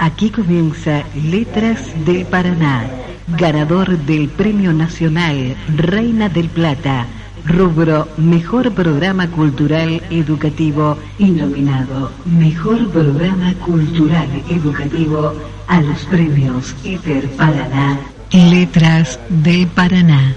Aquí comienza Letras del Paraná, ganador del Premio Nacional Reina del Plata, rubro Mejor Programa Cultural Educativo y nominado Mejor Programa Cultural Educativo a los premios ITER Paraná. Letras del Paraná.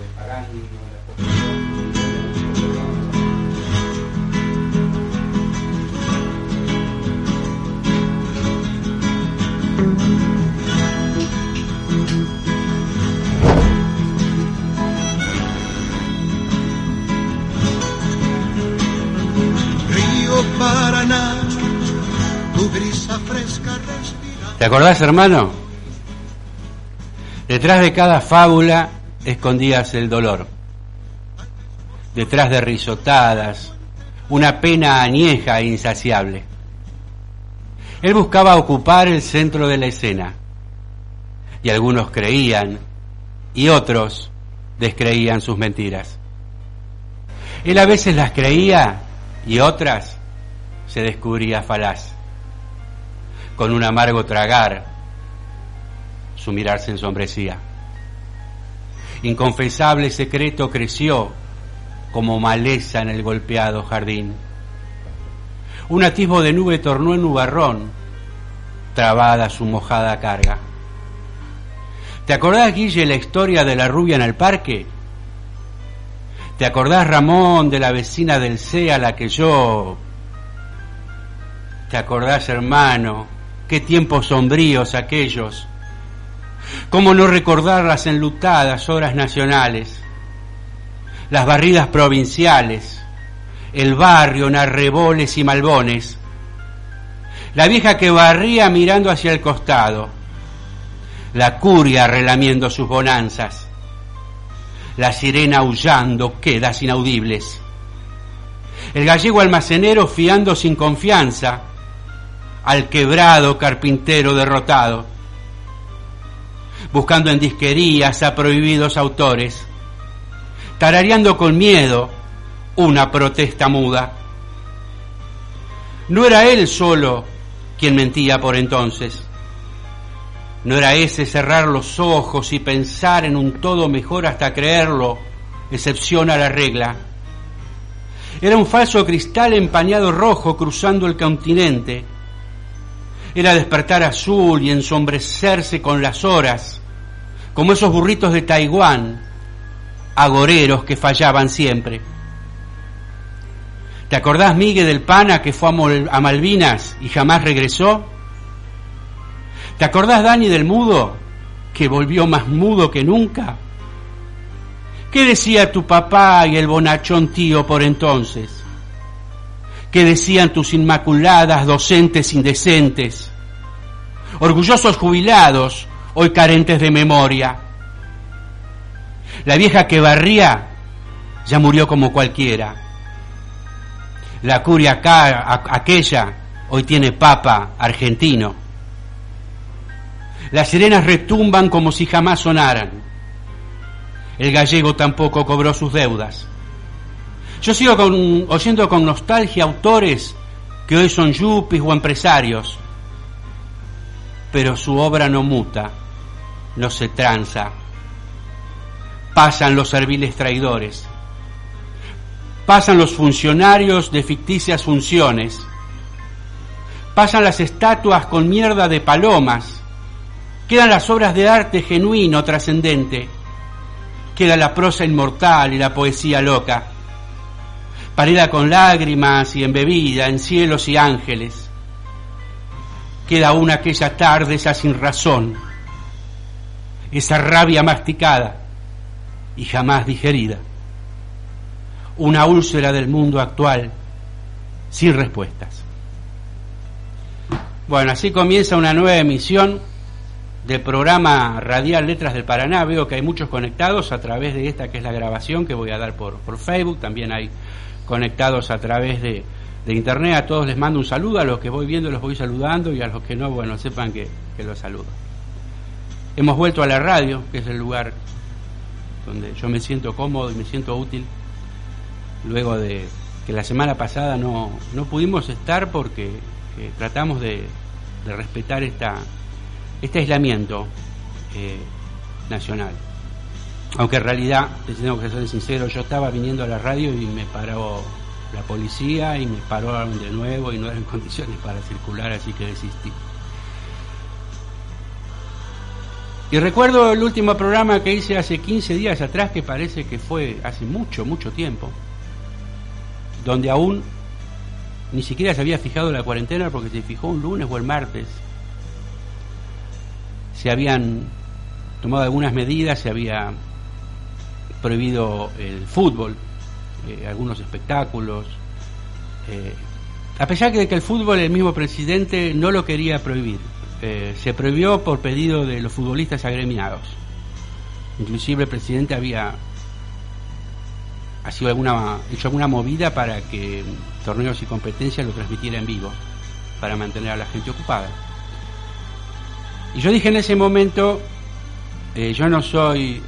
¿Te acordás, hermano? Detrás de cada fábula escondías el dolor. Detrás de risotadas, una pena añeja e insaciable. Él buscaba ocupar el centro de la escena. Y algunos creían y otros descreían sus mentiras. Él a veces las creía y otras se descubría falaz con un amargo tragar, su mirar se ensombrecía. Inconfesable secreto creció como maleza en el golpeado jardín. Un atisbo de nube tornó en nubarrón, trabada su mojada carga. ¿Te acordás, Guille, la historia de la rubia en el parque? ¿Te acordás, Ramón, de la vecina del C a la que yo... ¿Te acordás, hermano, Qué tiempos sombríos aquellos. ¿Cómo no recordar las enlutadas horas nacionales, las barridas provinciales, el barrio en arreboles y malbones, la vieja que barría mirando hacia el costado, la curia relamiendo sus bonanzas, la sirena aullando quedas inaudibles, el gallego almacenero fiando sin confianza, al quebrado carpintero derrotado, buscando en disquerías a prohibidos autores, tarareando con miedo una protesta muda. No era él solo quien mentía por entonces. No era ese cerrar los ojos y pensar en un todo mejor hasta creerlo, excepción a la regla. Era un falso cristal empañado rojo cruzando el continente, era despertar azul y ensombrecerse con las horas, como esos burritos de Taiwán, agoreros que fallaban siempre. ¿Te acordás, Miguel del Pana, que fue a, Malvinas y jamás regresó? ¿Te acordás, Dani del Mudo, que volvió más mudo que nunca? ¿Qué decía tu papá y el bonachón tío por entonces? ¿Qué decían tus inmaculadas docentes indecentes? Orgullosos jubilados, hoy carentes de memoria. La vieja que barría ya murió como cualquiera. La curia aquella hoy tiene papa argentino. Las sirenas retumban como si jamás sonaran. El gallego tampoco cobró sus deudas. Yo sigo oyendo con nostalgia autores que hoy son yuppies o empresarios, pero su obra no muta, no se tranza. Pasan los serviles traidores, pasan los funcionarios de ficticias funciones, pasan las estatuas con mierda de palomas, quedan las obras de arte genuino, trascendente, queda la prosa inmortal y la poesía loca parida con lágrimas y embebida en cielos y ángeles. Queda una aquella tarde esa sin razón, esa rabia masticada y jamás digerida, una úlcera del mundo actual sin respuestas. Bueno, así comienza una nueva emisión del programa Radial Letras del Paraná. Veo que hay muchos conectados a través de esta que es la grabación que voy a dar por, por Facebook. También hay conectados a través de, de, Internet. A todos les mando un saludo. A los que voy viendo los voy saludando y a los que no, bueno, sepan que, que los saludo. Hemos vuelto a la radio, que es el lugar donde yo me siento cómodo y me siento útil, luego de que la semana pasada no, no pudimos estar porque eh, tratamos de, de, respetar esta, este aislamiento eh, nacional. Aunque en realidad, tengo que ser sincero, yo estaba viniendo a la radio y me paró la policía y me paró de nuevo y no eran condiciones para circular, así que desistí. Y recuerdo el último programa que hice hace 15 días atrás, que parece que fue hace mucho, mucho tiempo, donde aún ni siquiera se había fijado la cuarentena porque se fijó un lunes o el martes. Se habían tomado algunas medidas, se había prohibido el fútbol, eh, algunos espectáculos. Eh, a pesar de que el fútbol el mismo presidente no lo quería prohibir, eh, se prohibió por pedido de los futbolistas agremiados. Inclusive el presidente había hecho alguna movida para que torneos y competencias lo transmitiera en vivo, para mantener a la gente ocupada. Y yo dije en ese momento, yo no soy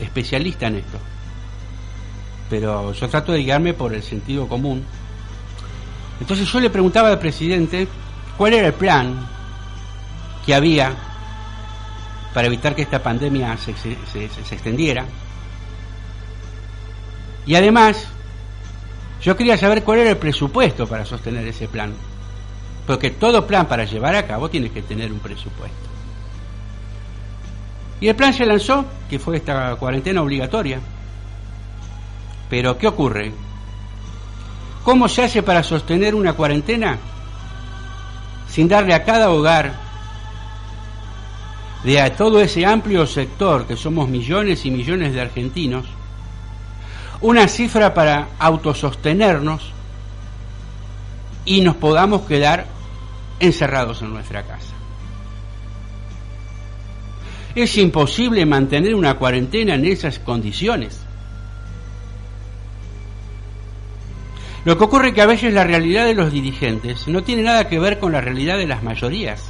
especialista en esto, pero yo trato de guiarme por el sentido común. Entonces yo le preguntaba al presidente cuál era el plan que había para evitar que esta pandemia se, se, se, se, extendiera. Y además, yo quería saber cuál era el presupuesto para sostener ese plan. Porque todo plan para llevar a cabo tiene que tener un presupuesto. Y el plan se lanzó, que fue esta cuarentena obligatoria. Pero, ¿qué ocurre? ¿Cómo se hace para sostener una cuarentena sin darle a cada hogar de a todo ese amplio sector que somos millones y millones de argentinos, una cifra para autosostenernos y nos podamos quedar encerrados en nuestra casa. Es imposible mantener una cuarentena en esas condiciones. Lo que ocurre es que a veces la realidad de los dirigentes no tiene nada que ver con la realidad de las mayorías.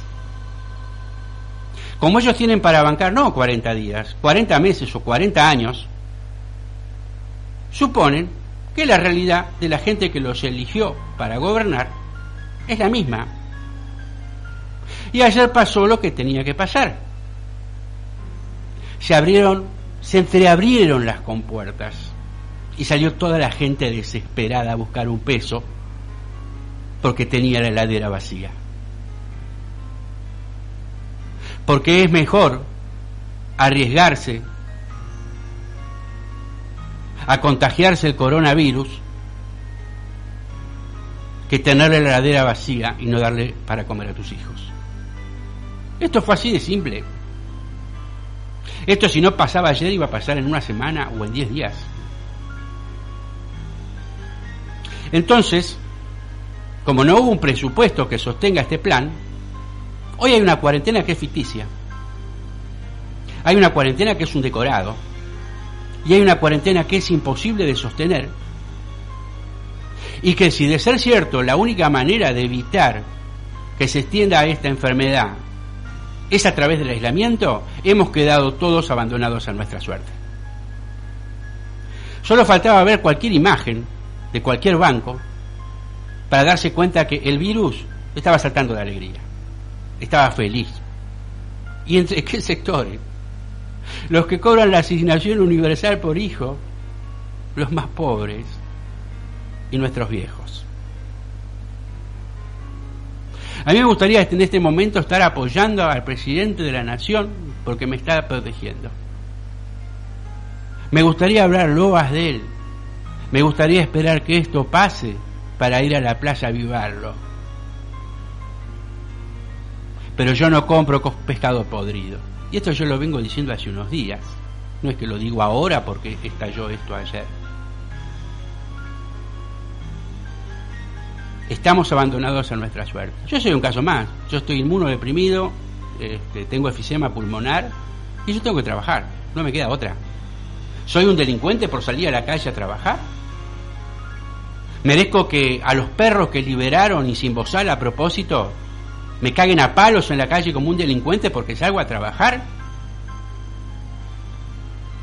Como ellos tienen para bancar no 40 días, 40 meses o 40 años, suponen que la realidad de la gente que los eligió para gobernar es la misma. Y ayer pasó lo que tenía que pasar. Se abrieron, se entreabrieron las compuertas y salió toda la gente desesperada a buscar un peso porque tenía la heladera vacía porque es mejor arriesgarse a contagiarse el coronavirus que tener la heladera vacía y no darle para comer a tus hijos. Esto fue así de simple. Esto si no pasaba ayer iba a pasar en una semana o en diez días. Entonces, como no hubo un presupuesto que sostenga este plan, Hoy hay una cuarentena que es ficticia. Hay una cuarentena que es un decorado. Y hay una cuarentena que es imposible de sostener. Y que si de ser cierto la única manera de evitar que se extienda esta enfermedad es a través del aislamiento, hemos quedado todos abandonados a nuestra suerte. Solo faltaba ver cualquier imagen de cualquier banco para darse cuenta que el virus estaba saltando de alegría estaba feliz. ¿Y entre qué sectores? Los que cobran la asignación universal por hijo, los más pobres y nuestros viejos. A mí me gustaría en este momento estar apoyando al presidente de la nación porque me está protegiendo. Me gustaría hablar loas de él. Me gustaría esperar que esto pase para ir a la playa a vivarlo pero yo no compro pescado podrido. Y esto yo lo vengo diciendo hace unos días. No es que lo digo ahora porque estalló esto ayer. Estamos abandonados a nuestra suerte. Yo soy un caso más, yo estoy inmunodeprimido, este, tengo efisema pulmonar y yo tengo que trabajar, no me queda otra. ¿Soy un delincuente por salir a la calle a trabajar? ¿Merezco que a los perros que liberaron y sin bozal a propósito me caguen a palos en la calle como un delincuente porque salgo a trabajar?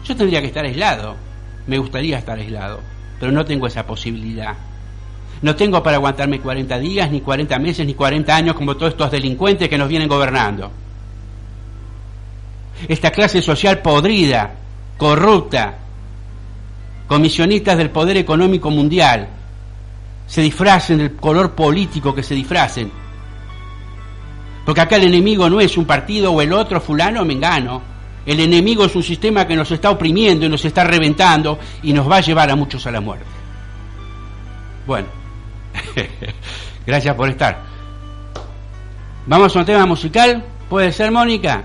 Yo tendría que estar aislado, me gustaría estar aislado, pero no tengo esa posibilidad. No tengo para aguantarme 40 días, ni 40 meses, ni 40 años como todos estos delincuentes que nos vienen gobernando. Esta clase social podrida, corrupta, comisionistas del poder económico mundial, se disfracen del color político que se disfracen. Porque acá el enemigo no es un partido o el otro fulano o mengano. El enemigo es un sistema que nos está oprimiendo y nos está reventando y nos va a llevar a muchos a la muerte. Bueno, gracias por estar. Vamos a un tema musical. ¿Puede ser, Mónica?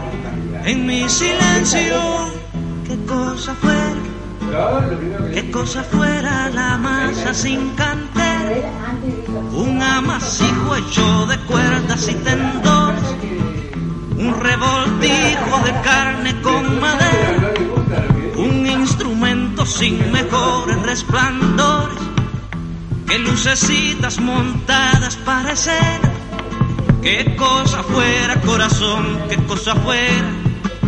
en mi silencio, qué cosa fuera, qué cosa fuera la masa sin canter, un amasijo hecho de cuerdas y tendones, un revoltijo de carne con madera, un instrumento sin mejores resplandores, que lucecitas montadas parecen. Qué cosa fuera corazón, qué cosa fuera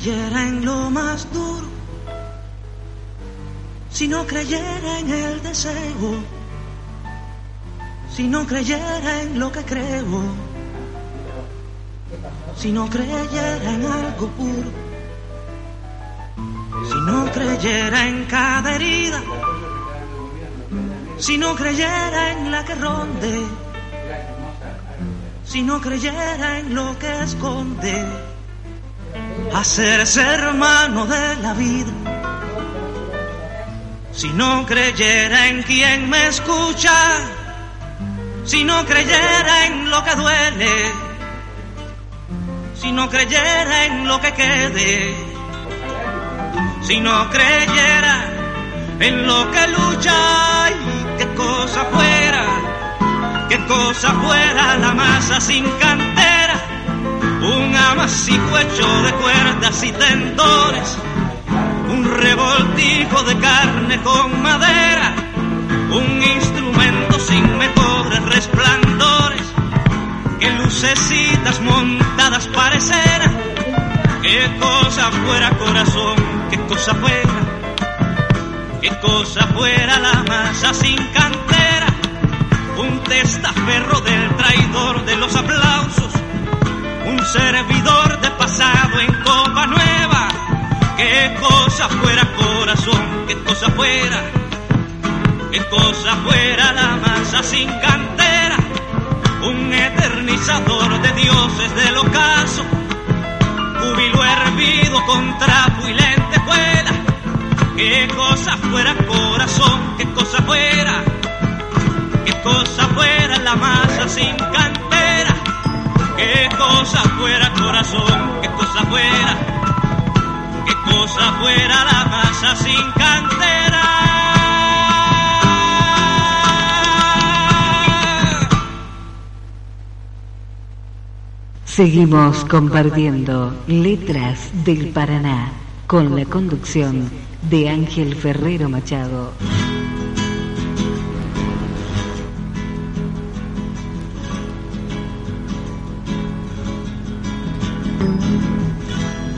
Creyera en lo más duro, si no creyera en el deseo, si no creyera en lo que creo, si no creyera en algo puro, si no creyera en cada herida, si no creyera en la que ronde, si no creyera en lo que esconde, hacerse hermano de la vida. Si no creyera en quien me escucha, si no creyera en lo que duele, si no creyera en lo que quede, si no creyera en lo que lucha, y qué cosa fuera, qué cosa fuera la masa sin cantera, un amasijo hecho de cuerdas y tendones un revoltijo de carne con madera, un instrumento sin mejores resplandores, que lucecitas montadas parecerán, qué cosa fuera corazón, qué cosa fuera, qué cosa fuera la masa sin cantera, un testaferro del traidor de los aplausos, servidor de pasado en copa nueva. Qué cosa fuera corazón, qué cosa fuera, qué cosa fuera la masa sin cantera, un eternizador de dioses del ocaso, júbilo hervido con trapo y lentejuela, qué cosa fuera corazón, qué cosa fuera, qué cosa fuera la masa sin cantera, qué cosa fuera corazón, qué cosa fuera cosa fuera la masa sin cantera. Seguimos compartiendo Letras del Paraná con la conducción de Ángel Ferrero Machado.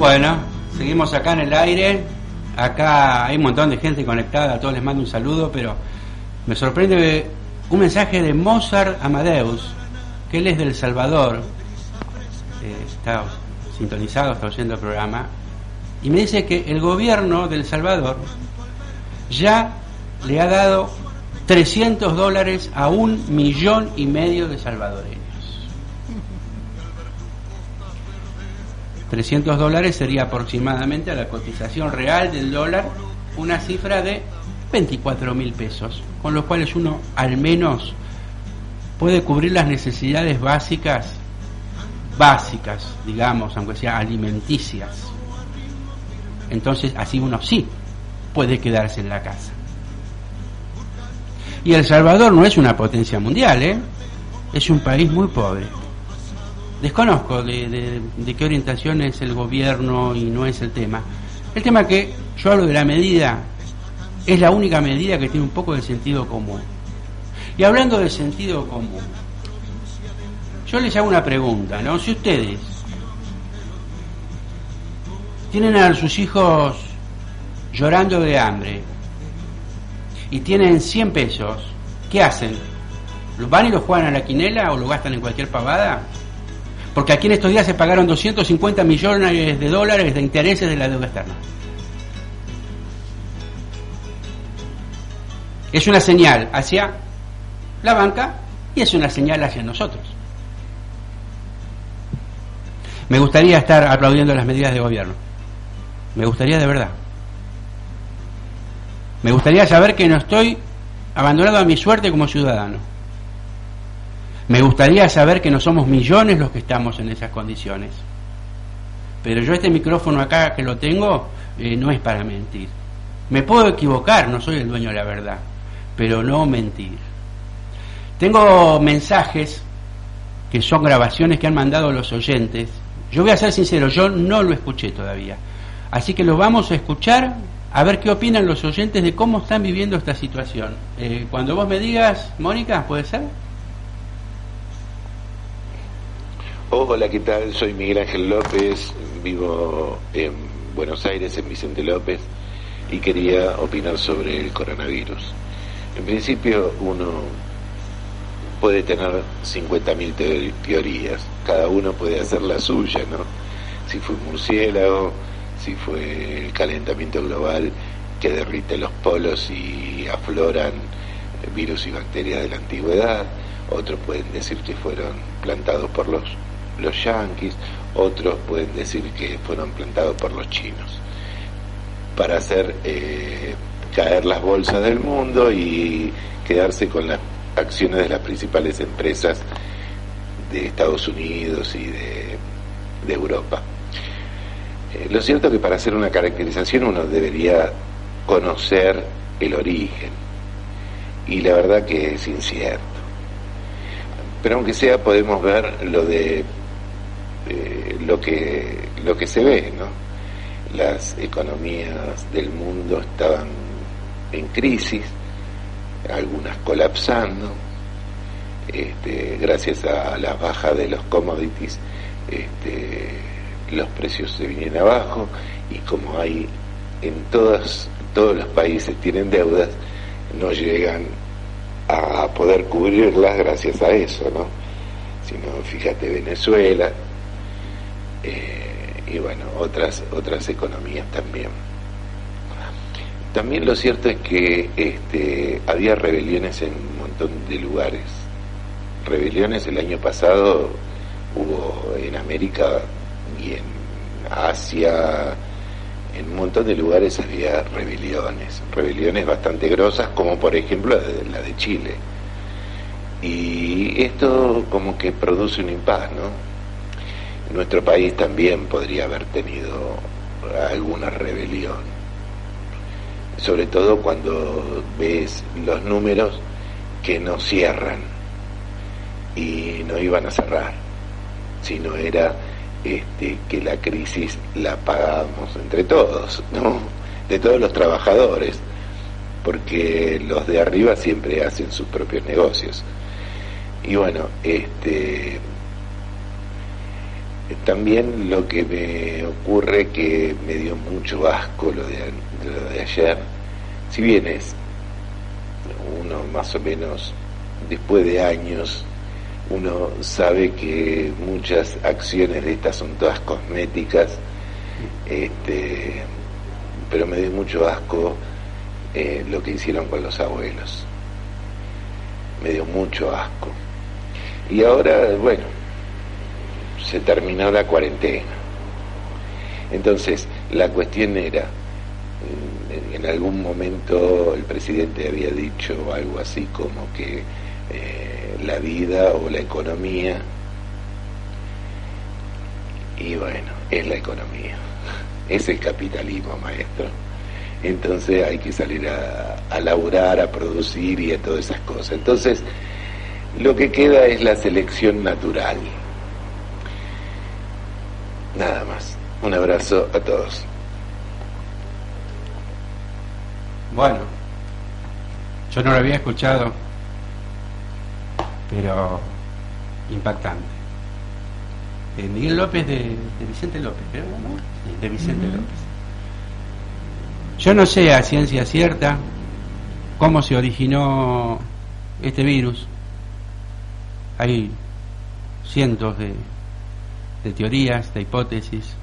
Bueno, seguimos acá en el aire. Acá hay un montón de gente conectada, a todos les mando un saludo, pero me sorprende un mensaje de Mozart Amadeus, que él es del Salvador, eh, está sintonizado, está oyendo el programa, y me dice que el gobierno del Salvador ya le ha dado 300 dólares a un millón y medio de salvadoreños. 300 dólares sería aproximadamente a la cotización real del dólar una cifra de 24 mil pesos, con los cuales uno al menos puede cubrir las necesidades básicas, básicas, digamos, aunque sea alimenticias. Entonces así uno sí puede quedarse en la casa. Y El Salvador no es una potencia mundial, ¿eh? es un país muy pobre desconozco de, qué orientación es el gobierno y no es el tema. El tema que yo hablo de la medida es la única medida que tiene un poco de sentido común. Y hablando de sentido común, yo les hago una pregunta, ¿no? Si ustedes tienen a sus hijos llorando de hambre y tienen 100 pesos, ¿qué hacen? ¿Los van y los juegan a la quinela o lo gastan en cualquier pavada? Porque aquí en estos días se pagaron 250 millones de dólares de intereses de la deuda externa. Es una señal hacia la banca y es una señal hacia nosotros. Me gustaría estar aplaudiendo las medidas de gobierno. Me gustaría de verdad. Me gustaría saber que no estoy abandonado a mi suerte como ciudadano. Me gustaría saber que no somos millones los que estamos en esas condiciones. Pero yo este micrófono acá que lo tengo eh, no es para mentir. Me puedo equivocar, no soy el dueño de la verdad, pero no mentir. Tengo mensajes que son grabaciones que han mandado los oyentes. Yo voy a ser sincero, yo no lo escuché todavía. Así que lo vamos a escuchar a ver qué opinan los oyentes de cómo están viviendo esta situación. Eh, cuando vos me digas, Mónica, ¿puede ser? Hola, ¿qué tal? Soy Miguel Ángel López, vivo en Buenos Aires, en Vicente López. y quería opinar sobre el coronavirus. En principio uno puede tener 50.000 teorías, cada uno puede hacer la suya, ¿no? Si fue un murciélago, si fue el calentamiento global que derrite los polos y afloran virus y bacterias de la antigüedad, otros pueden decir que fueron plantados por los, los yanquis, otros pueden decir que fueron plantados por los chinos, para hacer eh, caer las bolsas del mundo y quedarse con las acciones de las principales empresas de Estados Unidos y de, Europa. Eh, lo cierto es que para hacer una caracterización uno debería conocer el origen y la verdad que es incierto. Pero aunque sea podemos ver lo de eh, lo que lo que se ve, ¿no? Las economías del mundo estaban en crisis, algunas colapsando, este, gracias a la baja de los commodities, este, los precios se vienen abajo y como hay en todas, todos los países tienen deudas, no llegan a poder cubrirlas gracias a eso, ¿no? Sino, fíjate, Venezuela eh, y bueno, otras, otras economías también. También lo cierto es que este, había rebeliones en un montón de lugares. Rebeliones el año pasado hubo en América y en Asia, en un montón de lugares había rebeliones, rebeliones bastante grosas, como por ejemplo la de Chile. Y esto como que produce un impas, ¿no? Nuestro país también podría haber tenido alguna rebelión sobre todo cuando ves los números que no cierran y no iban a cerrar, sino era este, que la crisis la pagamos entre todos, ¿no? De todos los trabajadores, porque los de arriba siempre hacen sus propios negocios. Y bueno, este también lo que me ocurre que me dio mucho asco lo de, lo de ayer, si bien es uno más o menos después de años uno sabe que muchas acciones de estas son todas cosméticas, este, pero me dio mucho asco eh, lo que hicieron con los abuelos. Me dio mucho asco. Y ahora, bueno, se terminó la cuarentena. Entonces, la cuestión era, en algún momento el presidente había dicho algo así como que eh, la vida o la economía, y bueno, es la economía, es el capitalismo, maestro. Entonces hay que salir a, a laburar, a producir y a todas esas cosas. Entonces, lo que queda es la selección natural. Nada más. Un abrazo a todos. Bueno, yo no lo había escuchado, pero impactante. De Miguel López de, Vicente López, creo, ¿no? de Vicente López. Yo no sé a ciencia cierta cómo se originó este virus. Hay cientos de, de teorías, de hipótesis,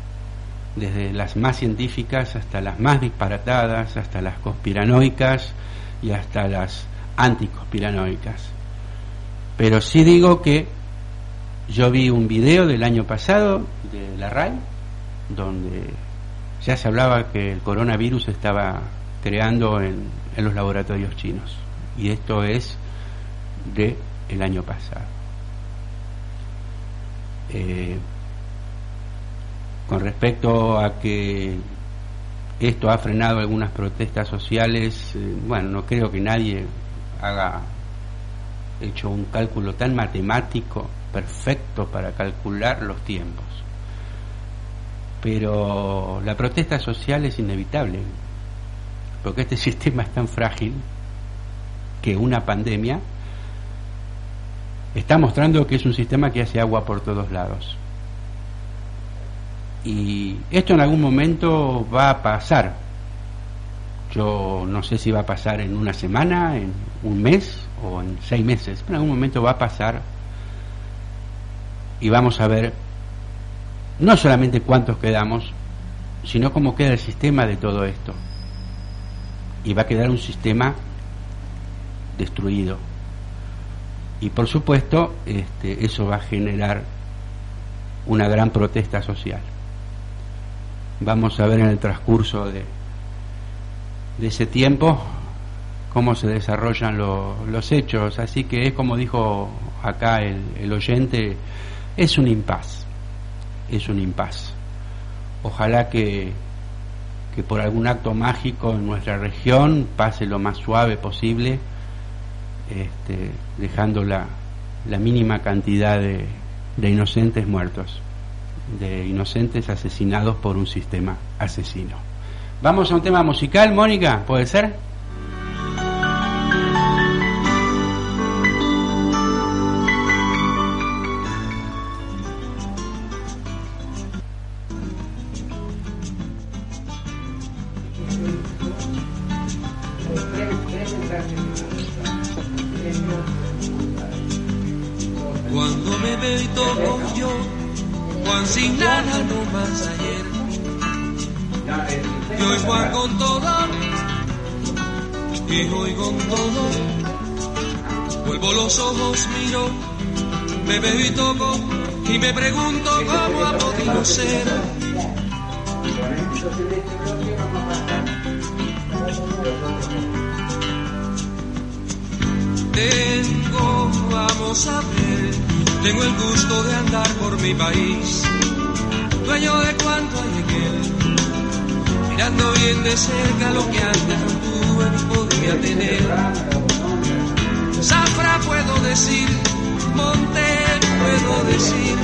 desde las más científicas hasta las más disparatadas, hasta las conspiranoicas y hasta las anticonspiranoicas. Pero sí digo que yo vi un video del año pasado de la RAI, donde ya se hablaba que el coronavirus estaba creando en, en los laboratorios chinos. Y esto es de el año pasado. Eh, con respecto a que esto ha frenado algunas protestas sociales, eh, bueno, no creo que nadie haga hecho un cálculo tan matemático, perfecto para calcular los tiempos. Pero la protesta social es inevitable, porque este sistema es tan frágil que una pandemia está mostrando que es un sistema que hace agua por todos lados. Y esto en algún momento va a pasar. Yo no sé si va a pasar en una semana, en un mes o en seis meses, pero en algún momento va a pasar y vamos a ver no solamente cuántos quedamos, sino cómo queda el sistema de todo esto. Y va a quedar un sistema destruido. Y por supuesto, este, eso va a generar una gran protesta social. Vamos a ver en el transcurso de, de ese tiempo cómo se desarrollan los hechos. Así que es como dijo acá el, oyente, es un impas, es un impas. Ojalá que, que por algún acto mágico en nuestra región pase lo más suave posible, este, dejando la, la mínima cantidad de inocentes muertos, de inocentes asesinados por un sistema asesino. Vamos a un tema musical, Mónica, ¿puede ser? Hoy Juan con todo, y hoy con todo. Vuelvo los ojos, miro, me veo y toco, y me pregunto cómo ha podido ser. Tengo, vamos a ver, tengo el gusto de andar por mi país, dueño de cuanto hay en él, mirando bien de cerca lo que antes no tuve ni podía tener. Zafra puedo decir, monte puedo decir,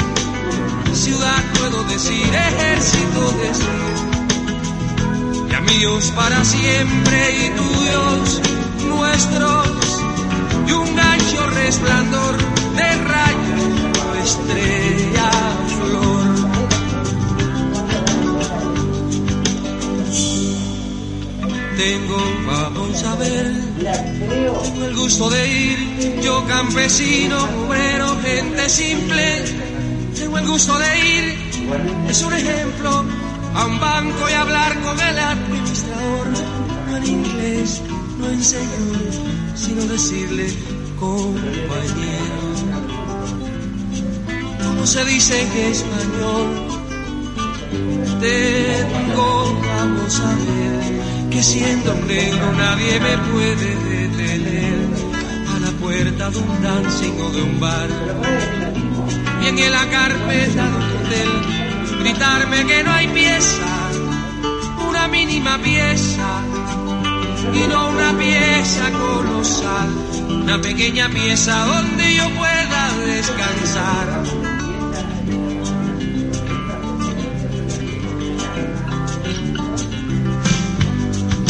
ciudad puedo decir, ejército decir, y amigos para siempre y tuyos nuestros y un gancho resplandor de rayo estrella flor. Tengo, a ver, tengo el gusto de ir, yo campesino, obrero, gente simple, tengo el gusto de ir, es un ejemplo, a un banco y hablar con el administrador, no en inglés, no en señor, sino decirle compañero. ¿Cómo se dice en español? Tengo, vamos a ver, que siendo un nadie me puede detener a la puerta de un dancing o de un bar. Y en la carpeta de un hotel, gritarme que no hay pieza, una mínima pieza y no una pieza colosal, una pequeña pieza donde yo pueda descansar.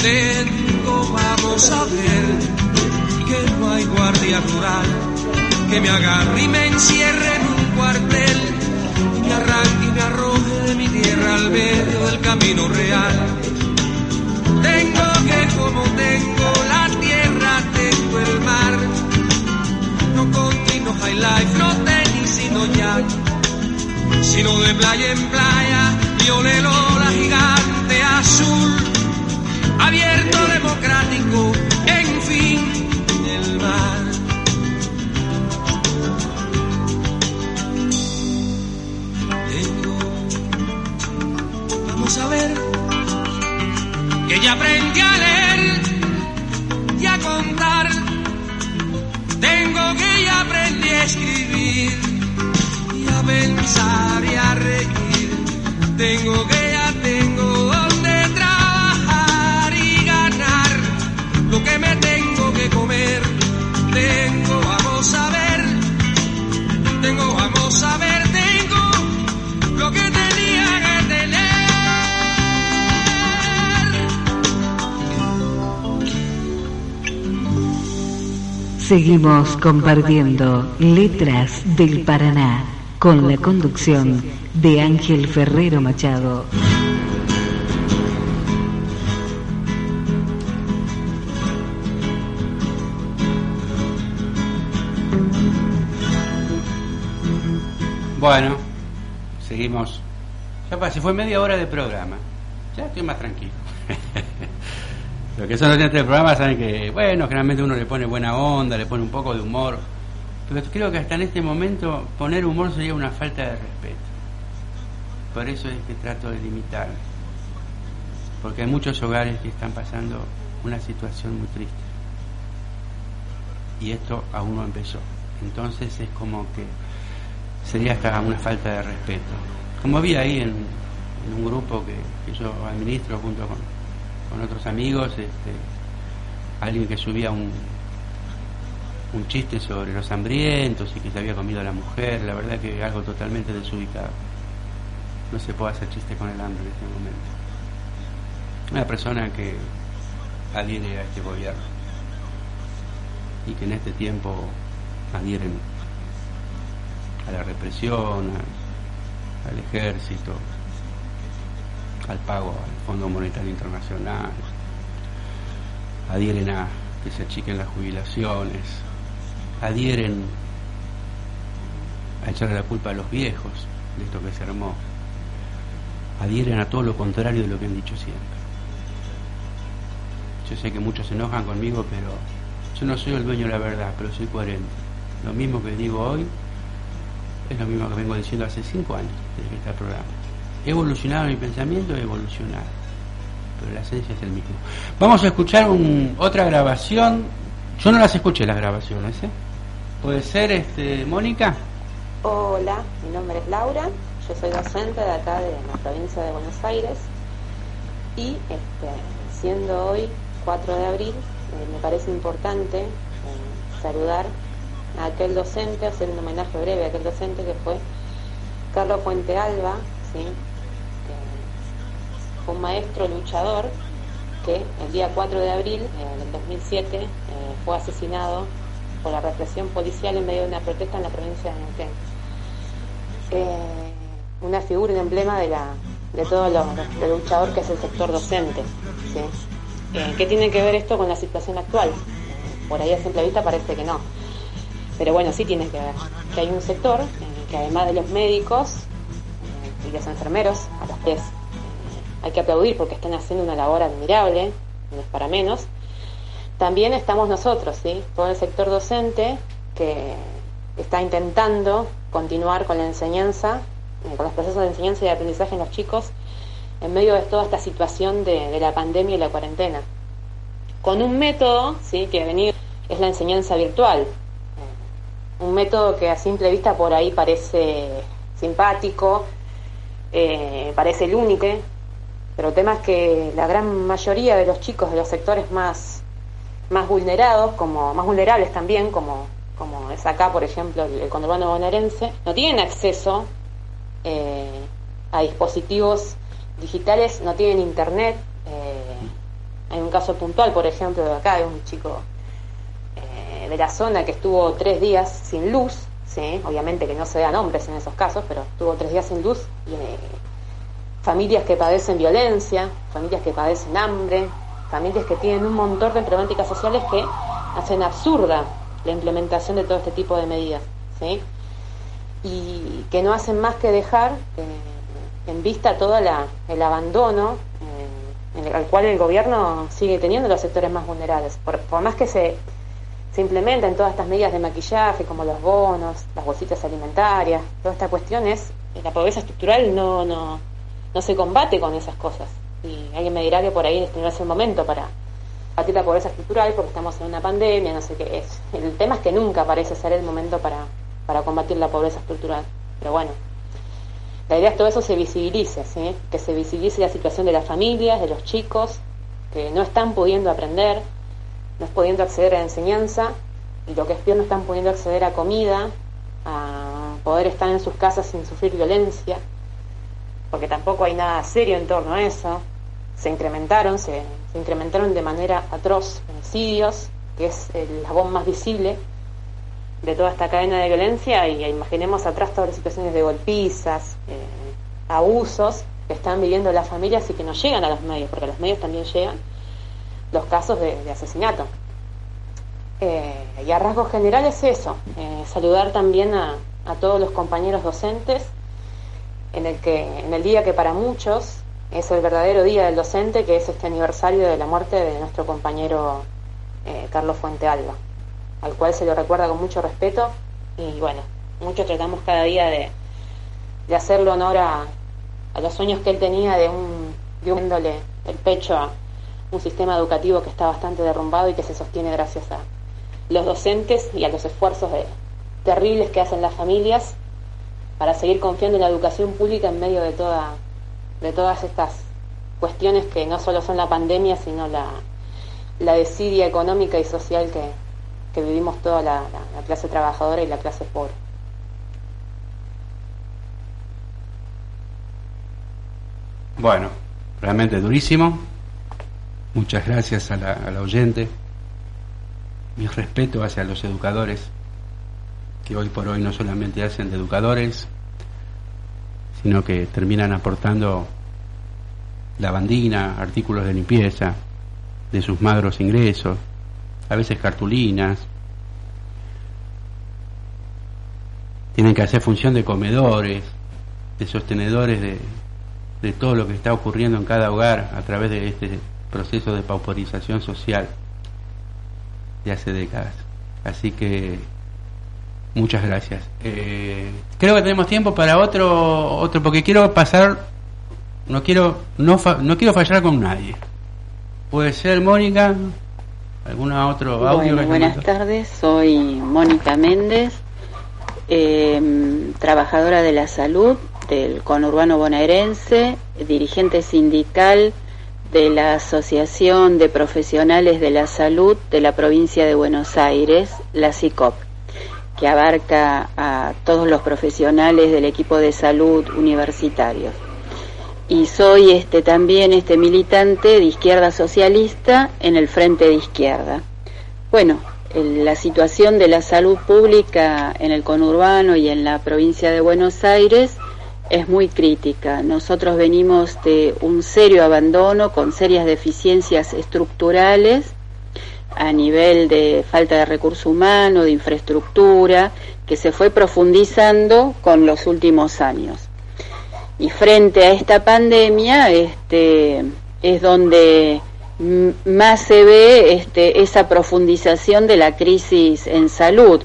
Tengo, vamos a ver, que no hay guardia rural que me agarre y me encierre en un cuartel, y me arranque y me arroje de mi tierra al medio del camino real. Tengo que como tengo la tierra, tengo el mar. No country, no high life, no tenis, sino jack. Sino de playa en playa, le la gigante azul. Abierto, democrático, en fin, el mar. Tengo, vamos a ver que ya aprendí a leer y a contar. Tengo que ya aprendí a escribir y a pensar y a reír. Tengo que que me tengo que comer. Tengo, vamos a ver, tengo, vamos a ver, tengo lo que tenía que tener. Seguimos compartiendo Letras del Paraná con la conducción de Ángel Ferrero Machado. Bueno, seguimos. Ya pasé, fue media hora de programa. Ya estoy más tranquilo. Los que son oyentes del programa saben que, bueno, generalmente uno le pone buena onda, le pone un poco de humor. Pero creo que hasta en este momento poner humor sería una falta de respeto. Por eso es que trato de limitar. Porque hay muchos hogares que están pasando una situación muy triste. Y esto aún no empezó. Entonces es como que sería hasta una falta de respeto. Como había ahí en, un grupo que, yo administro junto con, otros amigos, este, alguien que subía un, un chiste sobre los hambrientos y que se había comido a la mujer, la verdad que algo totalmente desubicado. No se puede hacer chiste con el hambre en este momento. Una persona que adhiere a este gobierno y que en este tiempo adhieren a la represión, al ejército, al pago al Fondo Monetario Internacional, adhieren a que se achiquen las jubilaciones, adhieren a echarle la culpa a los viejos de esto que se armó, adhieren a todo lo contrario de lo que han dicho siempre. Yo sé que muchos se enojan conmigo, pero yo no soy el dueño de la verdad, pero soy coherente. Lo mismo que digo hoy, es lo mismo que vengo diciendo hace cinco años desde que está el programa. He evolucionado mi pensamiento, he evolucionado, pero la esencia es el mismo. Vamos a escuchar otra grabación. Yo no las escuché las grabaciones, ¿eh? ¿Puede ser, este, Mónica? Hola, mi nombre es Laura, yo soy docente de acá de la provincia de Buenos Aires y este, siendo hoy 4 de abril, eh, me parece importante eh, saludar a aquel docente, hacer un homenaje breve a aquel docente que fue Carlos Fuente Alba, ¿sí? fue un maestro luchador que el día 4 de abril eh, del 2007 eh, fue asesinado por la represión policial en medio de una protesta en la provincia de Neuquén. Eh, una figura, un emblema de, la, de todo lo, luchador que es el sector docente. ¿Qué tiene que ver esto con la situación actual? por ahí a simple vista parece que no. Pero bueno, sí tiene que ver, que hay un sector eh, que además de los médicos eh, y los enfermeros, a los que eh, hay que aplaudir porque están haciendo una labor admirable, no es para menos, también estamos nosotros, ¿sí? todo el sector docente que está intentando continuar con la enseñanza, con los procesos de enseñanza y de aprendizaje en los chicos en medio de toda esta situación de, de la pandemia y la cuarentena. Con un método ¿sí? que ha venido es la enseñanza virtual, un método que a simple vista por ahí parece simpático, eh, parece el único, pero el tema es que la gran mayoría de los chicos de los sectores más, más vulnerados, como más vulnerables también, como, como es acá, por ejemplo, el, el conurbano bonaerense, no tienen acceso eh, a dispositivos digitales, no tienen internet. Eh, hay un caso puntual, por ejemplo, de acá, de un chico de la zona que estuvo tres días sin luz, obviamente que no se dan nombres en esos casos, pero estuvo tres días sin luz, y, eh, familias que padecen violencia, familias que padecen hambre, familias que tienen un montón de problemáticas sociales que hacen absurda la implementación de todo este tipo de medidas, ¿sí? y que no hacen más que dejar eh, en vista todo el abandono eh, al cual el gobierno sigue teniendo los sectores más vulnerables. por más que se se implementan todas estas medidas de maquillaje, como los bonos, las bolsitas alimentarias, toda esta cuestión es, la pobreza estructural no, no, no se combate con esas cosas. Y alguien me dirá que por ahí no es el momento para combatir la pobreza estructural porque estamos en una pandemia, no sé qué es. El tema es que nunca parece ser el momento para, para combatir la pobreza estructural. Pero bueno, la idea es que todo eso se visibilice, ¿sí? que se visibilice la situación de las familias, de los chicos, que no están pudiendo aprender, no pudiendo acceder a enseñanza y lo que es peor no están pudiendo acceder a comida, a poder estar en sus casas sin sufrir violencia, porque tampoco hay nada serio en torno a eso. Se incrementaron, se, incrementaron de manera atroz homicidios, que es el labón más visible de toda esta cadena de violencia y imaginemos atrás todas las situaciones de golpizas, eh, abusos que están viviendo las familias y que no llegan a los medios, porque los medios también llegan los casos de, asesinato. Eh, y a rasgos generales eso, eh, saludar también a, a, todos los compañeros docentes en el, que, en el día que para muchos es el verdadero día del docente, que es este aniversario de la muerte de nuestro compañero eh, Carlos Fuente Alba, al cual se lo recuerda con mucho respeto y bueno, muchos tratamos cada día de, de hacerle honor a, a, los sueños que él tenía de un, de el pecho a un sistema educativo que está bastante derrumbado y que se sostiene gracias a los docentes y a los esfuerzos terribles que hacen las familias para seguir confiando en la educación pública en medio de toda de todas estas cuestiones que no solo son la pandemia sino la, la desidia económica y social que, que vivimos toda la, la, la clase trabajadora y la clase pobre. Bueno, realmente durísimo. Muchas gracias a la, a la oyente mi respeto hacia los educadores, que hoy por hoy no solamente hacen de educadores, sino que terminan aportando lavandina, artículos de limpieza, de sus magros ingresos, a veces cartulinas. Tienen que hacer función de comedores, de sostenedores de, de todo lo que está ocurriendo en cada hogar a través de este proceso de pauperización social de hace décadas. Así que muchas gracias. Eh, creo que tenemos tiempo para otro, otro porque quiero pasar, no quiero, no, fa, no quiero fallar con nadie. Puede ser Mónica, alguna otro audio. Bueno, buenas tardes, soy Mónica Méndez, eh, trabajadora de la salud del conurbano bonaerense, dirigente sindical de la Asociación de Profesionales de la Salud de la provincia de Buenos Aires, la CICOP, que abarca a todos los profesionales del equipo de salud universitarios. Y soy este también este militante de izquierda socialista en el frente de izquierda. Bueno, la situación de la salud pública en el conurbano y en la provincia de Buenos Aires es muy crítica. Nosotros venimos de un serio abandono con serias deficiencias estructurales a nivel de falta de recurso humano, de infraestructura, que se fue profundizando con los últimos años. Y frente a esta pandemia, este, es donde más se ve este, esa profundización de la crisis en salud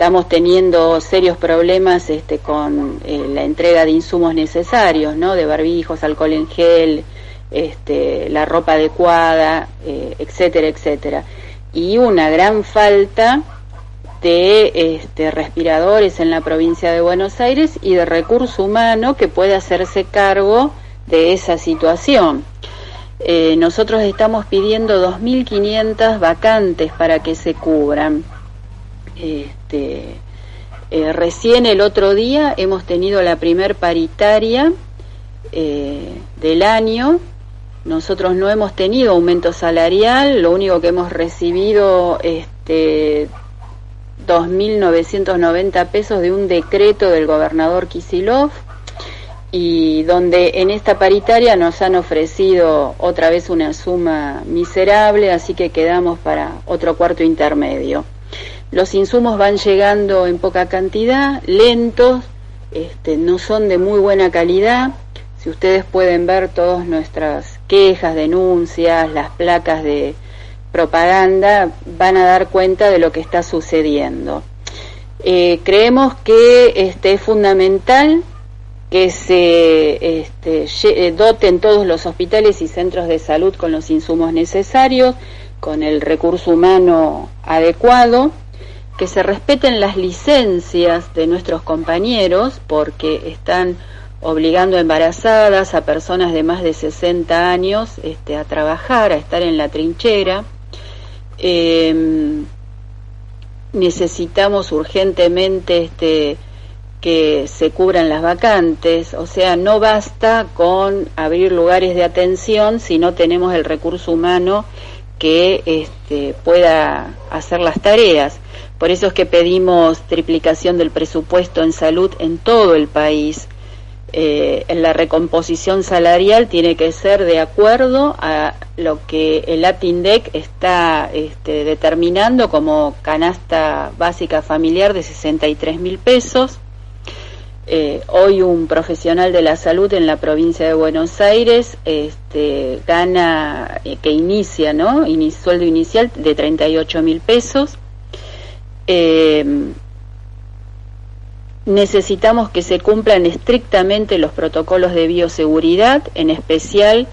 estamos teniendo serios problemas este, con eh, la entrega de insumos necesarios, ¿no? De barbijos, alcohol en gel, este, la ropa adecuada, eh, etcétera, etcétera. Y una gran falta de este, respiradores en la provincia de Buenos Aires y de recurso humano que pueda hacerse cargo de esa situación. Eh, nosotros estamos pidiendo 2.500 vacantes para que se cubran. Este, eh, recién el otro día hemos tenido la primer paritaria eh, del año. Nosotros no hemos tenido aumento salarial, lo único que hemos recibido este 2.990 pesos de un decreto del gobernador Kisilov y donde en esta paritaria nos han ofrecido otra vez una suma miserable, así que quedamos para otro cuarto intermedio. Los insumos van llegando en poca cantidad, lentos, este, no son de muy buena calidad. Si ustedes pueden ver todas nuestras quejas, denuncias, las placas de propaganda, van a dar cuenta de lo que está sucediendo. Eh, creemos que este, es fundamental que se este, eh, doten todos los hospitales y centros de salud con los insumos necesarios, con el recurso humano adecuado que se respeten las licencias de nuestros compañeros porque están obligando a embarazadas, a personas de más de 60 años este, a trabajar, a estar en la trinchera. Eh, necesitamos urgentemente este, que se cubran las vacantes, o sea, no basta con abrir lugares de atención si no tenemos el recurso humano que este, pueda hacer las tareas. Por eso es que pedimos triplicación del presupuesto en salud en todo el país. eh, la recomposición salarial tiene que ser de acuerdo a lo que el ATINDEC está este, determinando como canasta básica familiar de 63 mil pesos. Eh, hoy un profesional de la salud en la provincia de Buenos Aires este, gana, eh, que inicia, ¿no? sueldo inicial de 38 mil pesos necesitamos que se cumplan estrictamente los protocolos de bioseguridad, en especial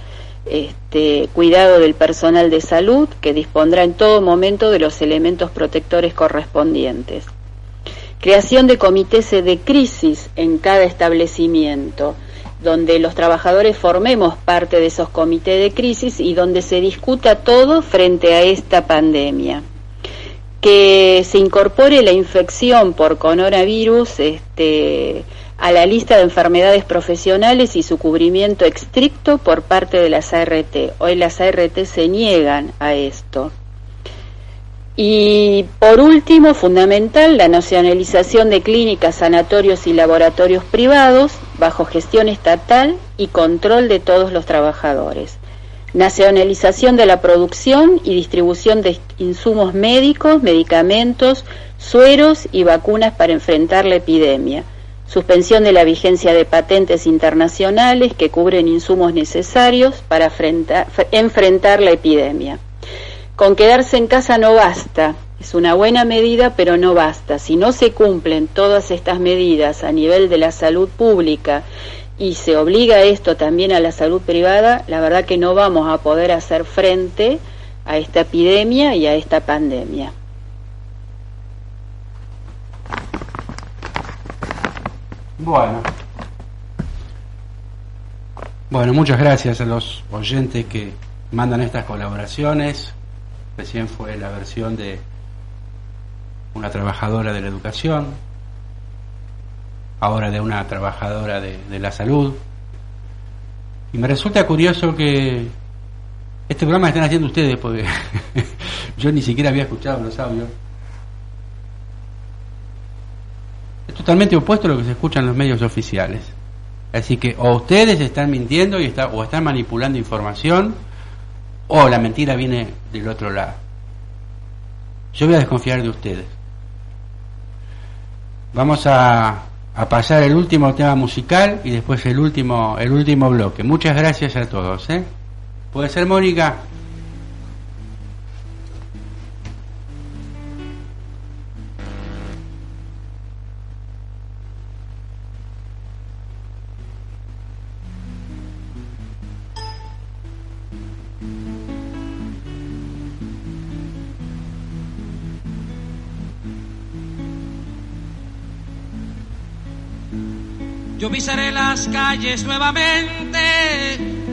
este, cuidado del personal de salud, que dispondrá en todo momento de los elementos protectores correspondientes. Creación de comités de crisis en cada establecimiento, donde los trabajadores formemos parte de esos comités de crisis y donde se discuta todo frente a esta pandemia que se incorpore la infección por coronavirus este, a la lista de enfermedades profesionales y su cubrimiento estricto por parte de las ART. Hoy las ART se niegan a esto. Y por último, fundamental, la nacionalización de clínicas, sanatorios y laboratorios privados bajo gestión estatal y control de todos los trabajadores nacionalización de la producción y distribución de insumos médicos, medicamentos, sueros y vacunas para enfrentar la epidemia, suspensión de la vigencia de patentes internacionales que cubren insumos necesarios para enfrentar, la epidemia. Con quedarse en casa no basta, es una buena medida, pero no basta. Si no se cumplen todas estas medidas a nivel de la salud pública y se obliga esto también a la salud privada, la verdad que no vamos a poder hacer frente a esta epidemia y a esta pandemia. Bueno. Bueno, muchas gracias a los oyentes que mandan estas colaboraciones. Recién fue la versión de una trabajadora de la educación, ahora de una trabajadora de, la salud. Y me resulta curioso que este programa están haciendo ustedes, porque yo ni siquiera había escuchado los audios. Es totalmente opuesto a lo que se escucha en los medios oficiales. Así que o ustedes están mintiendo y está, o están manipulando información, o la mentira viene del otro lado. Yo voy a desconfiar de ustedes. Vamos a a pasar el último tema musical y después el último, el último bloque. Muchas gracias a todos. ¿eh? ¿Puede ser, Mónica? Calles nuevamente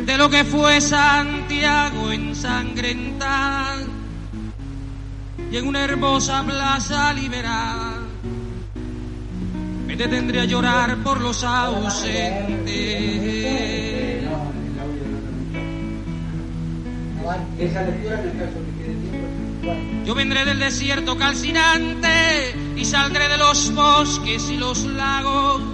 de lo que fue Santiago ensangrentada y en una hermosa plaza liberada me detendré a llorar por los ausentes. Yo vendré del desierto calcinante y saldré de los bosques y los lagos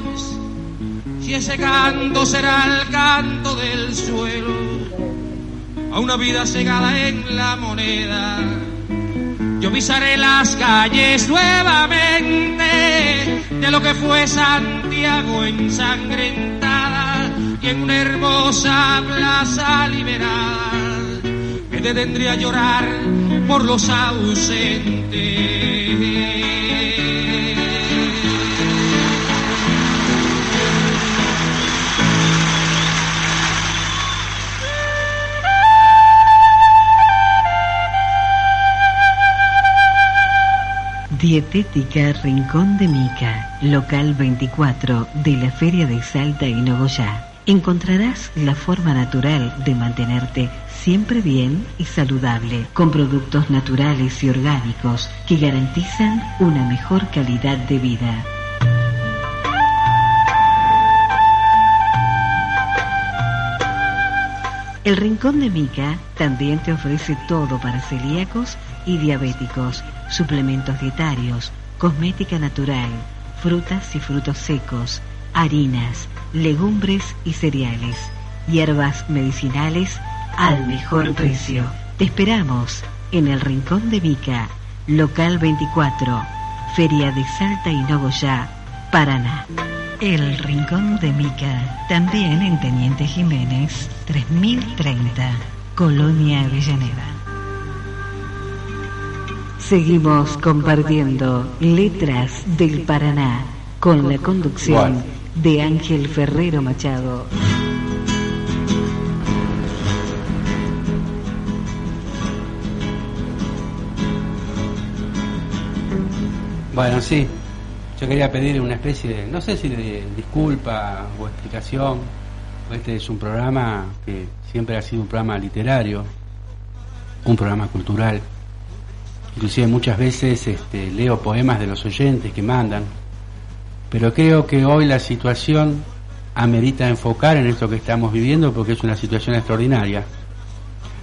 y ese canto será el canto del suelo a una vida cegada en la moneda. Yo pisaré las calles nuevamente de lo que fue Santiago ensangrentada y en una hermosa plaza liberal me detendré a llorar por los ausentes. Dietética Rincón de Mica, local 24 de la Feria de Salta y Nogoyá. Encontrarás la forma natural de mantenerte siempre bien y saludable, con productos naturales y orgánicos que garantizan una mejor calidad de vida. El Rincón de Mica también te ofrece todo para celíacos y diabéticos, suplementos dietarios, cosmética natural, frutas y frutos secos, harinas, legumbres y cereales, hierbas medicinales al mejor precio. Te esperamos en el Rincón de Mica, local 24, Feria de Salta y Nogoyá, Paraná. El Rincón de Mica, también en Teniente Jiménez, 3030, Colonia Avellaneda. Seguimos compartiendo Letras del Paraná con la conducción de Ángel Ferrero Machado. Bueno, sí, yo quería pedir una especie de, no sé si de disculpa o explicación. Este es un programa que siempre ha sido un programa literario, un programa cultural inclusive muchas veces este, leo poemas de los oyentes que mandan, pero creo que hoy la situación amerita enfocar en esto que estamos viviendo porque es una situación extraordinaria.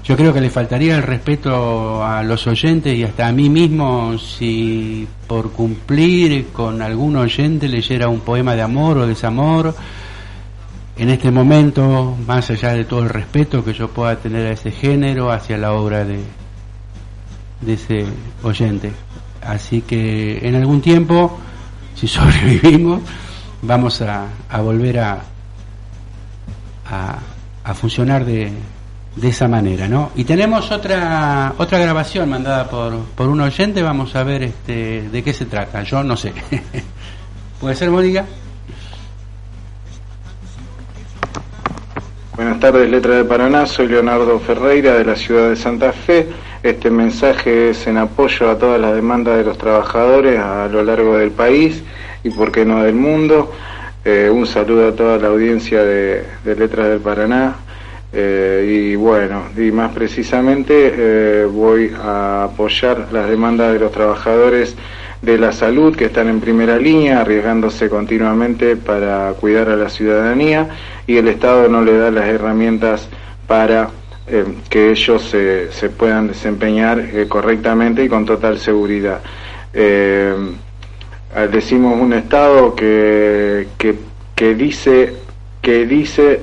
Yo creo que le faltaría el respeto a los oyentes y hasta a mí mismo si por cumplir con algún oyente leyera un poema de amor o desamor. En este momento, más allá de todo el respeto que yo pueda tener a ese género, hacia la obra de, de ese oyente. Así que en algún tiempo, si sobrevivimos, vamos a, a volver a, a, funcionar de, de, esa manera, ¿no? Y tenemos otra otra grabación mandada por, por un oyente, vamos a ver este, de qué se trata. Yo no sé. ¿Puede ser, Mónica? Buenas tardes, Letra de Paraná. Soy Leonardo Ferreira de la ciudad de Santa Fe. Este mensaje es en apoyo a todas las demandas de los trabajadores a lo largo del país y, por qué no, del mundo. Eh, un saludo a toda la audiencia de, Letras del Paraná. Eh, y bueno, y más precisamente eh, voy a apoyar las demandas de los trabajadores de la salud que están en primera línea, arriesgándose continuamente para cuidar a la ciudadanía y el Estado no le da las herramientas para eh, que ellos se, se puedan desempeñar eh, correctamente y con total seguridad. Eh, decimos un Estado que, que, que, dice que dice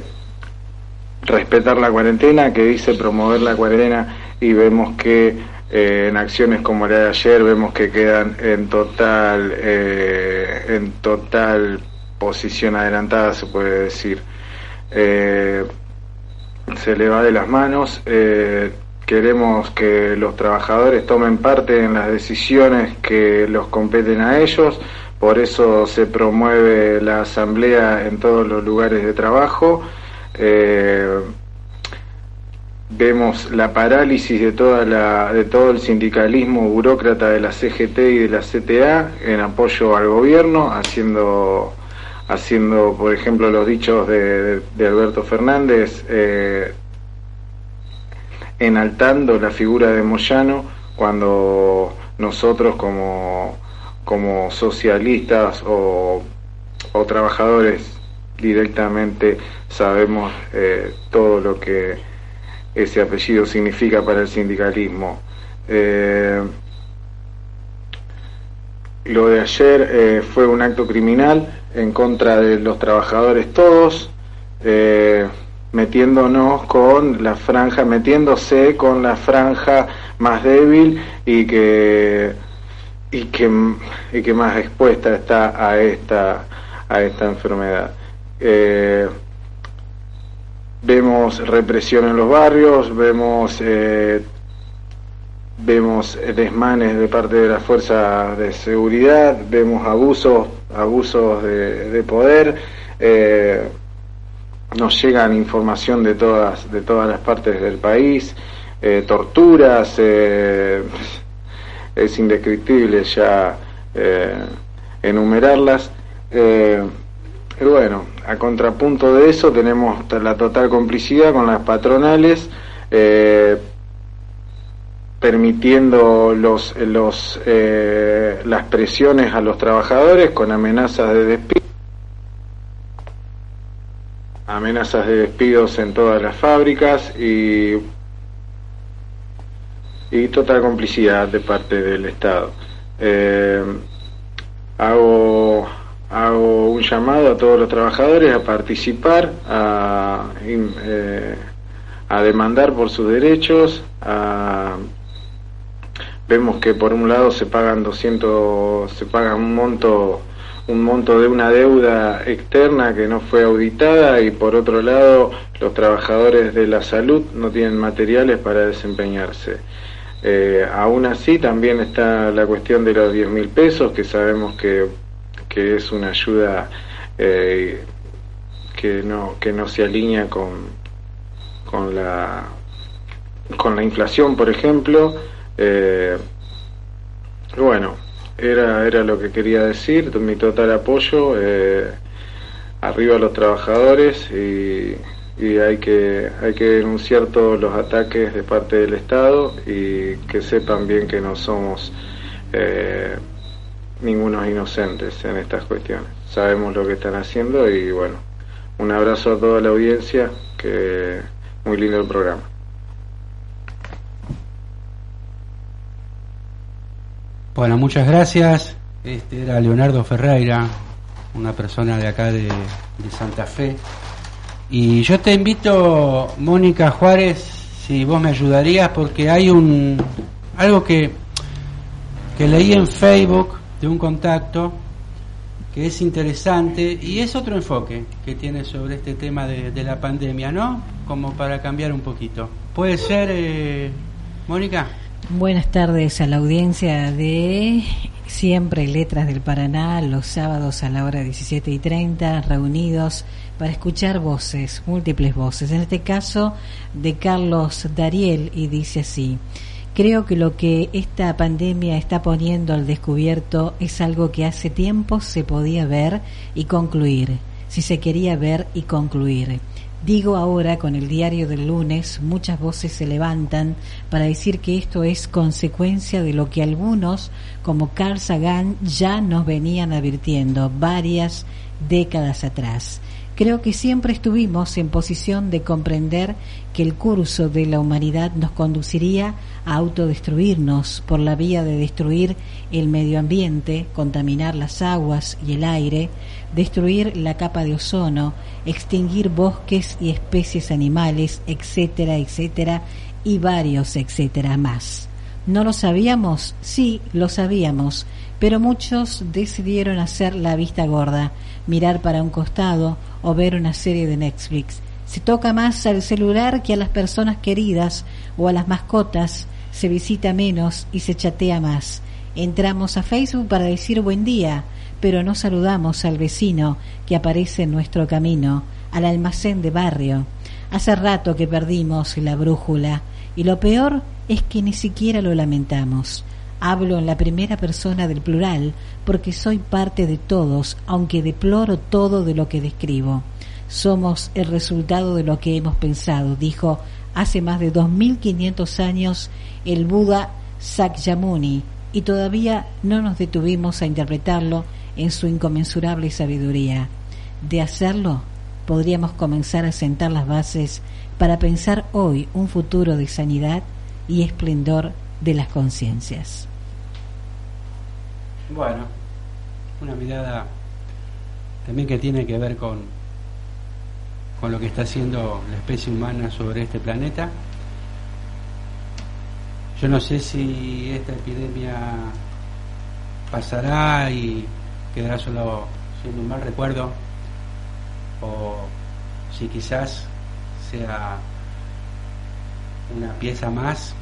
respetar la cuarentena, que dice promover la cuarentena y vemos que en acciones como la de ayer vemos que quedan en total en total posición adelantada se puede decir se le va de las manos. Eh, queremos que los trabajadores tomen parte en las decisiones que los competen a ellos, por eso se promueve la asamblea en todos los lugares de trabajo. Eh, vemos la parálisis de toda la de todo el sindicalismo burócrata de la CGT y de la CTA en apoyo al gobierno haciendo haciendo, por ejemplo, los dichos de, Alberto Fernández, eh, enaltando la figura de Moyano cuando nosotros como, como socialistas o, trabajadores directamente sabemos eh, todo lo que ese apellido significa para el sindicalismo. Eh, lo de ayer fue un acto criminal, en contra de los trabajadores todos, eh, metiéndonos con la franja, metiéndose con la franja más débil y que y que, y que más expuesta está a esta a esta enfermedad. Eh, vemos represión en los barrios, vemos eh, vemos desmanes de parte de las fuerzas de seguridad, vemos abusos, abusos de, poder, eh, nos llegan información de todas, de todas las partes del país, eh, torturas, eh, es indescriptible ya enumerarlas. y bueno, a contrapunto de eso tenemos la total complicidad con las patronales permitiendo los, los, eh, las presiones a los trabajadores con amenazas de despido, amenazas de despidos en todas las fábricas y, y total complicidad de parte del Estado. Eh, hago, hago un llamado a todos los trabajadores a participar, a, eh, a demandar por sus derechos, a vemos que por un lado se pagan 200, se paga un monto un monto de una deuda externa que no fue auditada y por otro lado los trabajadores de la salud no tienen materiales para desempeñarse. Eh, aún así también está la cuestión de los 10 mil pesos que sabemos que, que es una ayuda eh, que no que no se alinea con con la con la inflación por ejemplo eh, bueno, era, era lo que quería decir, mi total apoyo, eh, arriba a los trabajadores y, hay, que, hay que denunciar todos los ataques de parte del Estado y que sepan bien que no somos eh, ningunos inocentes en estas cuestiones. Sabemos lo que están haciendo y bueno, un abrazo a toda la audiencia, que muy lindo el programa. Bueno, muchas gracias. Este era Leonardo Ferreira, una persona de acá de, Santa Fe. Y yo te invito, Mónica Juárez, si vos me ayudarías, porque hay un algo que, que leí en Facebook de un contacto que es interesante y es otro enfoque que tiene sobre este tema de, la pandemia, ¿no? Como para cambiar un poquito. ¿Puede ser, eh, Mónica? Buenas tardes a la audiencia de Siempre Letras del Paraná, los sábados a la hora 17 y 30, reunidos para escuchar voces, múltiples voces. En este caso, de Carlos Dariel, y dice así. Creo que lo que esta pandemia está poniendo al descubierto es algo que hace tiempo se podía ver y concluir, si se quería ver y concluir. Digo ahora, con el diario del lunes, muchas voces se levantan para decir que esto es consecuencia de lo que algunos, como Carl Sagan, ya nos venían advirtiendo varias décadas atrás. Creo que siempre estuvimos en posición de comprender que el curso de la humanidad nos conduciría a autodestruirnos por la vía de destruir el medio ambiente, contaminar las aguas y el aire, destruir la capa de ozono, extinguir bosques y especies animales, etcétera, etcétera, y varios etcétera más. ¿No lo sabíamos? Sí, lo sabíamos, pero muchos decidieron hacer la vista gorda, mirar para un costado o ver una serie de Netflix. Se toca más al celular que a las personas queridas o a las mascotas, se visita menos y se chatea más. Entramos a Facebook para decir buen día, pero no saludamos al vecino que aparece en nuestro camino, al almacén de barrio. Hace rato que perdimos la brújula y lo peor es que ni siquiera lo lamentamos. Hablo en la primera persona del plural porque soy parte de todos, aunque deploro todo de lo que describo. Somos el resultado de lo que hemos pensado, dijo hace más de 2500 años el Buda Sakyamuni, y todavía no nos detuvimos a interpretarlo en su inconmensurable sabiduría. De hacerlo, podríamos comenzar a sentar las bases para pensar hoy un futuro de sanidad y esplendor de las conciencias. Bueno, una mirada también que tiene que ver con, con lo que está haciendo la especie humana sobre este planeta. Yo no sé si esta epidemia pasará y quedará solo siendo un mal recuerdo o si quizás sea una pieza más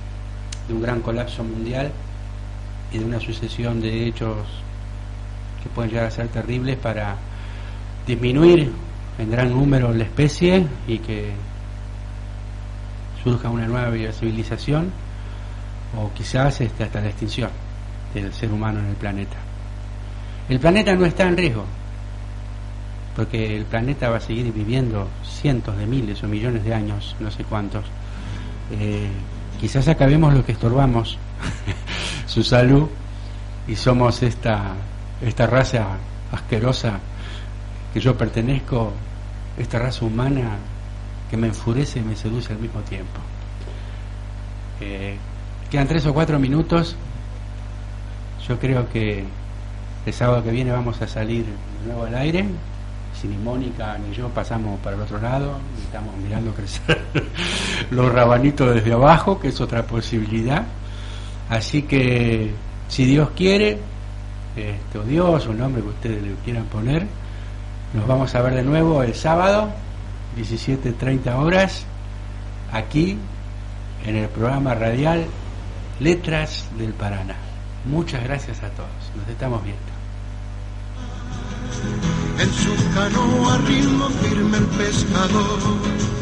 de un gran colapso mundial y de una sucesión de hechos que pueden llegar a ser terribles para disminuir en gran número la especie y que surja una nueva civilización o quizás este, hasta la extinción del ser humano en el planeta. El planeta no está en riesgo, porque el planeta va a seguir viviendo cientos de miles o millones de años, no sé cuántos. Eh, quizás acabemos lo que estorbamos, su salud, y somos esta, esta raza asquerosa que yo pertenezco, esta raza humana que me enfurece y me seduce al mismo tiempo. Eh, quedan tres o cuatro minutos. Yo creo que el sábado que viene vamos a salir de nuevo al aire. Si ni Mónica ni yo pasamos para el otro lado, y estamos mirando crecer los rabanitos desde abajo, que es otra posibilidad. Así que, si Dios quiere, este, o Dios, un nombre que ustedes le quieran poner, nos vamos a ver de nuevo el sábado, 17.30 horas, aquí en el programa radial Letras del Paraná. Muchas gracias a todos. Nos estamos viendo.